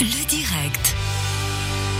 Le direct.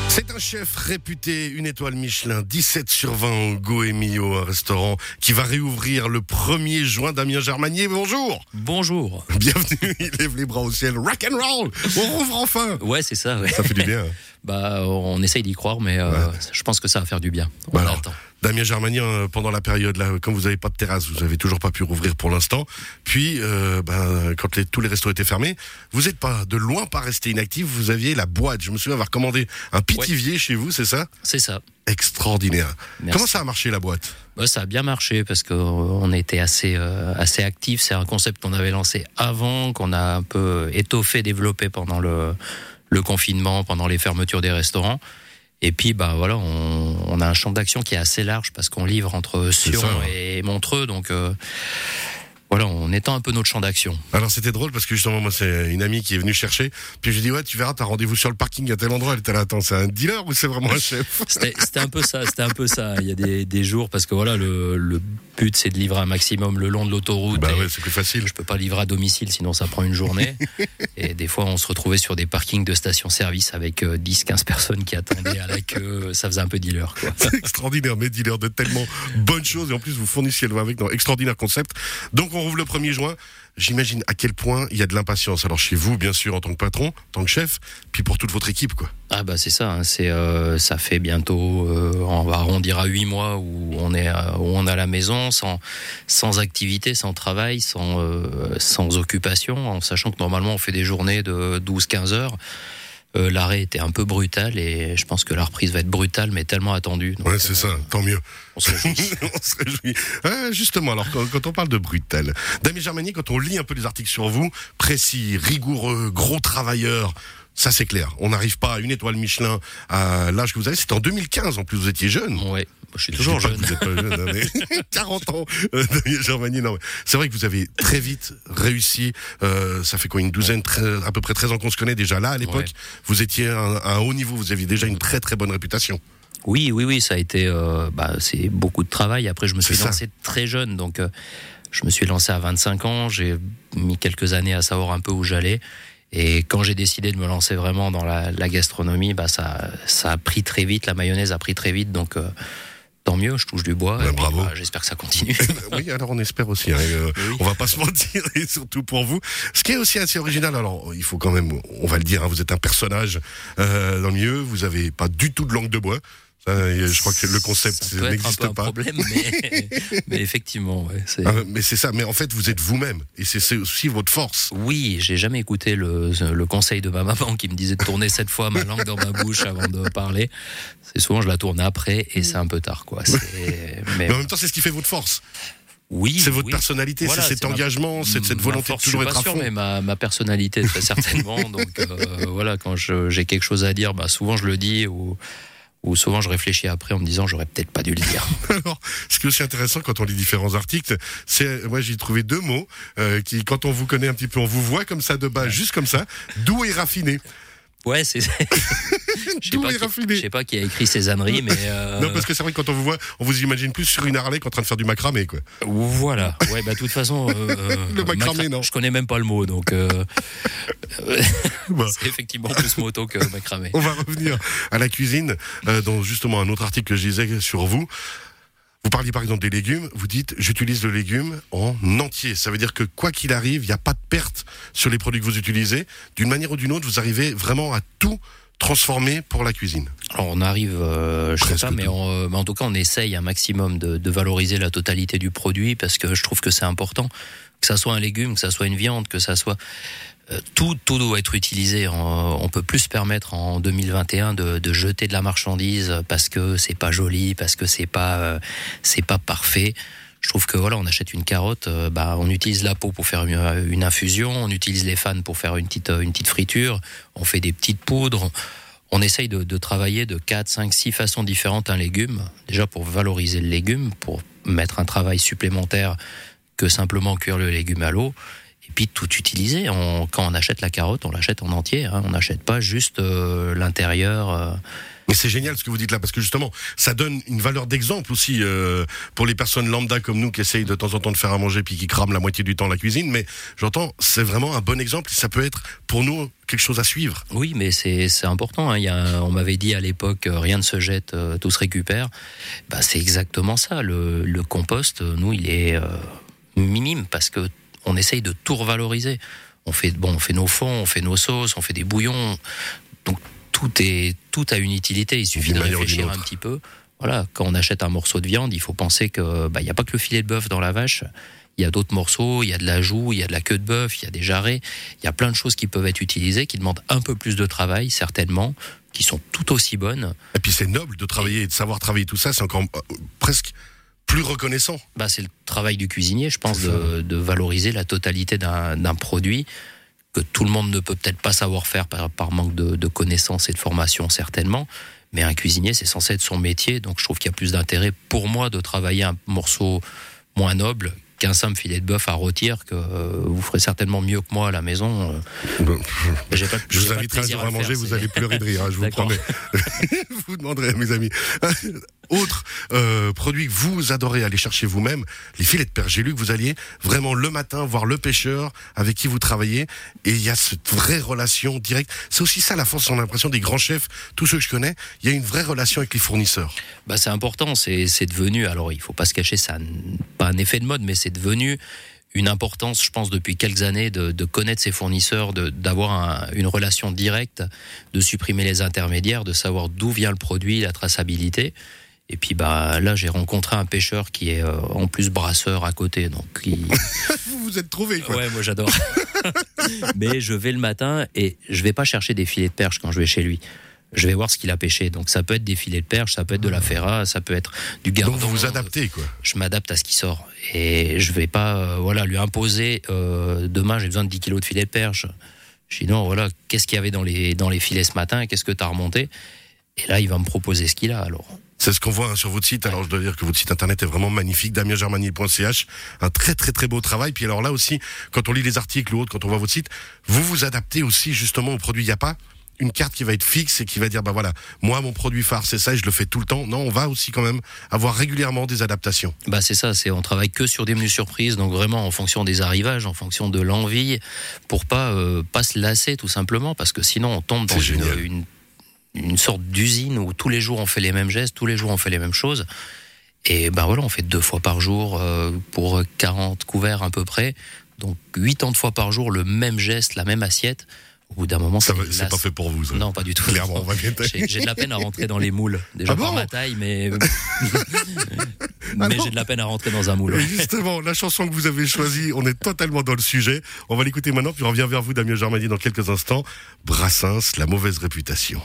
C'est un chef réputé, une étoile Michelin, 17 sur 20 au Goemio, un restaurant qui va réouvrir le 1er juin. Damien Germanier, bonjour Bonjour. Bienvenue, il lève les bras au ciel, rock and roll On rouvre enfin Ouais, c'est ça. Ouais. Ça fait du bien. Bah, on essaye d'y croire, mais euh, je pense que ça va faire du bien. On Bah alors. Damien Germanier, euh, pendant la période là, comme vous n'avez pas de terrasse, vous avez toujours pas pu rouvrir pour l'instant. Puis, euh, ben, quand les- tous les restos étaient fermés, vous n'êtes pas de loin pas resté inactif. Vous aviez la boîte. Je me souviens avoir commandé un pitivier chez vous, c'est ça? C'est ça. Extraordinaire. Merci. Comment ça a marché la boîte? Bah, ça a bien marché parce qu'on était assez, euh, assez actifs. C'est un concept qu'on avait lancé avant, qu'on a un peu étoffé, développé pendant le, le confinement, pendant les fermetures des restaurants. Et puis, bah voilà, on, on a un champ d'action qui est assez large parce qu'on livre entre Sion ça, ouais. et Montreux. Donc, euh, voilà, on étend un peu notre champ d'action. Alors c'était drôle parce que justement moi c'est une amie qui est venue chercher. Puis je lui dis ouais tu verras t'as rendez-vous sur le parking à tel endroit. Elle était là attends c'est un dealer ou c'est vraiment un chef? C'était un peu ça, c'était un peu ça. Il y a des, des jours parce que voilà, le, le but c'est de livrer un maximum le long de l'autoroute. Bah ouais c'est plus facile. Je peux pas livrer à domicile, sinon ça prend une journée. et des fois, on se retrouvait sur des parkings de stations-service avec euh, 10-15 personnes qui attendaient à la queue. Ça faisait un peu dealer, quoi. C'est extraordinaire, mais dealer de tellement bonnes choses et en plus vous fournissiez le avec un extraordinaire concept. Donc on rouvre le 1er juin. J'imagine à quel point il y a de l'impatience. Alors chez vous, bien sûr, en tant que patron, en tant que chef, puis pour toute votre équipe, quoi. Ah bah c'est ça. hein, c'est euh, ça fait bientôt, euh, on va arrondir à 8 mois où on est à, où on est à la maison, sans sans activité, sans travail, sans euh, sans occupation, en sachant que normalement on fait des journées de 12-15 heures. Euh, L'arrêt était un peu brutal et je pense que la reprise va être brutale, mais tellement attendue. Donc, Ouais, c'est euh, ça, tant mieux. On se réjouit. on se réjouit. Ah, justement, alors quand, quand on parle de brutal, Damien Germanier, quand on lit un peu les articles sur vous, précis, rigoureux, gros travailleur, ça c'est clair. On n'arrive pas à une étoile Michelin à l'âge que vous avez. C'était en 2015 en plus, vous étiez jeune. Ouais, je suis toujours jeune. Vous êtes pas jeune, hein, mais 40 ans, euh. Non, mais c'est vrai que vous avez très vite réussi. Euh, ça fait quoi une douzaine, très- à peu près 13 ans qu'on se connaît déjà là à l'époque. Ouais. Vous étiez à un, haut niveau. Vous aviez déjà une très très bonne réputation. Oui, oui, oui, ça a été, euh, bah, c'est beaucoup de travail. Après, je me suis ça. lancé très jeune, donc euh, je me suis lancé à 25 ans. J'ai mis quelques années à savoir un peu où j'allais. Et quand j'ai décidé de me lancer vraiment dans la, la gastronomie, bah, ça, ça a pris très vite. La mayonnaise a pris très vite, donc euh, tant mieux. Je touche du bois. Puis, bravo. bah, J'espère que ça continue. oui, alors on espère aussi. hein, euh, Oui. On va pas se mentir, et surtout pour vous. Ce qui est aussi assez original, alors il faut quand même, on va le dire, hein, vous êtes un personnage euh, dans le milieu. Vous avez pas du tout de langue de bois. Je crois que le concept n'existe peu un pas. problème, mais, mais effectivement, ouais, c'est. Ah, mais c'est ça. Mais en fait, vous êtes vous-même, et c'est aussi votre force. Oui, j'ai jamais écouté le, le conseil de ma maman qui me disait de tourner cette fois ma langue dans ma bouche avant de parler. C'est souvent je la tourne après et c'est un peu tard, quoi. Mais Mais en même temps, c'est ce qui fait votre force. oui, C'est votre oui. personnalité, Voilà, c'est cet engagement, c'est cette volonté de toujours je suis être à pas sûr, fond. mais ma, ma personnalité très certainement. Donc euh, voilà, quand j'ai quelque chose à dire, bah, souvent je le dis ou, ou souvent je réfléchis après en me disant j'aurais peut-être pas dû le dire. Alors, ce qui est aussi intéressant quand on lit différents articles, c'est, moi j'ai trouvé deux mots euh, qui, quand on vous connaît un petit peu, on vous voit comme ça de bas, juste comme ça, doux et raffiné. Ouais, c'est. Je sais pas, qui- raffiné. je sais pas qui a écrit ces âneries, mais. euh, Non, parce que c'est vrai que quand on vous voit, on vous imagine plus sur une Harley qu'en train de faire du macramé, quoi. Voilà. Ouais, bah de toute façon, euh, Le macramé, macra- non. Je connais même pas le mot, donc euh, c'est effectivement plus moto que macramé. On va revenir à la cuisine, euh, dans justement un autre article que je lisais sur vous. Vous parliez par exemple des légumes, vous dites j'utilise le légume en entier. Ça veut dire que quoi qu'il arrive, il n'y a pas de perte sur les produits que vous utilisez. D'une manière ou d'une autre, vous arrivez vraiment à tout transformer pour la cuisine. Alors on arrive, euh, je sais Presque pas, mais, tout. on, euh, mais en tout cas on essaye un maximum de, de valoriser la totalité du produit parce que je trouve que c'est important que ça soit un légume, que ça soit une viande, que ça soit tout, tout doit être utilisé. On, on peut plus se permettre en 2021 de, de jeter de la marchandise parce que c'est pas joli, parce que c'est pas euh, c'est pas parfait. Je trouve que voilà, on achète une carotte, euh, bah, on utilise la peau pour faire une, infusion, on utilise les fans pour faire une petite, euh, une petite friture, on fait des petites poudres. On essaye de, de travailler de 4, 5, 6 façons différentes un légume, déjà pour valoriser le légume, pour mettre un travail supplémentaire que simplement cuire le légume à l'eau, et puis tout utiliser. On- quand on achète la carotte, on l'achète en entier, hein. on n'achète pas juste euh, l'intérieur. euh, Mais c'est génial ce que vous dites là, parce que justement, ça donne une valeur d'exemple aussi euh, pour les personnes lambda comme nous qui essayent de temps en temps de faire à manger puis qui crament la moitié du temps la cuisine. Mais j'entends, c'est vraiment un bon exemple. Ça peut être pour nous quelque chose à suivre. Oui, mais c'est important. Hein. Il y a, on m'avait dit à l'époque, rien ne se jette, tout se récupère. Bah, c'est exactement ça. Le, le, compost, nous, il est minime parce que on essaye de tout revaloriser. On fait, bon, on fait nos fonds, on fait nos sauces, on fait des bouillons. Donc tout est tout a une utilité. Il suffit de réfléchir un petit peu. Voilà, quand on achète un morceau de viande, il faut penser que bah, n'y a pas que le filet de bœuf dans la vache. Il y a d'autres morceaux, il y a de la joue, il y a de la queue de bœuf, il y a des jarrets, il y a plein de choses qui peuvent être utilisées, qui demandent un peu plus de travail, certainement, qui sont tout aussi bonnes. Et puis c'est noble de travailler et de savoir travailler tout ça, c'est encore euh, presque plus reconnaissant. Bah, c'est le travail du cuisinier, je pense, de, de, valoriser la totalité d'un produit que tout le monde ne peut peut-être pas savoir faire par, par manque de, de, connaissances et de formation, certainement. Mais un cuisinier, c'est censé être son métier, donc je trouve qu'il y a plus d'intérêt pour moi de travailler un morceau moins noble qu'un simple filet de bœuf à rôtir que euh, vous ferez certainement mieux que moi à la maison. Euh. Bon, je vous inviterai un jour à, manger, vous allez pleurer de rire, hein, je vous promets. vous demanderez à mes amis. Autre euh, produit que vous adorez aller chercher vous-même, les filets de perche. J'ai lu que vous alliez vraiment le matin voir le pêcheur avec qui vous travaillez et il y a cette vraie relation directe. C'est aussi ça la force, on a l'impression des grands chefs, tous ceux que je connais, il y a une vraie relation avec les fournisseurs. Bah c'est important, c'est devenu, alors il faut pas se cacher, ça pas un effet de mode, mais c'est devenu une importance, je pense, depuis quelques années de, de connaître ses fournisseurs, d'avoir un, une relation directe, de supprimer les intermédiaires, de savoir d'où vient le produit, la traçabilité. Et puis bah là j'ai rencontré un pêcheur qui est euh, en plus brasseur à côté donc vous vous êtes trouvé quoi. Ouais moi j'adore. Mais je vais le matin et je vais pas chercher des filets de perche quand je vais chez lui. Je vais voir ce qu'il a pêché. Donc ça peut être des filets de perche, ça peut être de la ferra, ça peut être du gardon. Donc vous vous adaptez quoi. Je m'adapte à ce qui sort et je vais pas euh, voilà lui imposer euh, demain j'ai besoin de 10 kilos de filets de perche. Je dis non voilà qu'est-ce qu'il y avait dans les dans les filets ce matin, qu'est-ce que tu as remonté? Et là il va me proposer ce qu'il a alors. C'est ce qu'on voit hein, sur votre site. Alors je dois dire que votre site internet est vraiment magnifique, damiengermanier.ch. Un très très très beau travail. Puis alors là aussi, quand on lit les articles ou autres, quand on voit votre site, vous vous adaptez aussi justement au produit. Il n'y a pas une carte qui va être fixe et qui va dire bah voilà moi mon produit phare c'est ça et je le fais tout le temps non on va aussi quand même avoir régulièrement des adaptations bah c'est ça c'est on travaille que sur des menus surprises donc vraiment en fonction des arrivages en fonction de l'envie pour pas euh, pas se lasser tout simplement parce que sinon on tombe dans une, une, une sorte d'usine où tous les jours on fait les mêmes gestes, tous les jours on fait les mêmes choses. Et ben voilà, on fait deux fois par jour euh, pour 40 couverts à peu près. Donc 80 fois par jour le même geste, la même assiette. Au bout d'un moment, c'est pas fait pour vous. Ça. Non, pas du tout. Clairement, J'ai de la peine à rentrer dans les moules. Déjà ah par ma taille, mais ah mais j'ai de la peine à rentrer dans un moule. Justement, la chanson que vous avez choisie, on est totalement dans le sujet. On va l'écouter maintenant, puis on revient vers vous, Damien Germani, dans quelques instants. Brassens, la mauvaise réputation.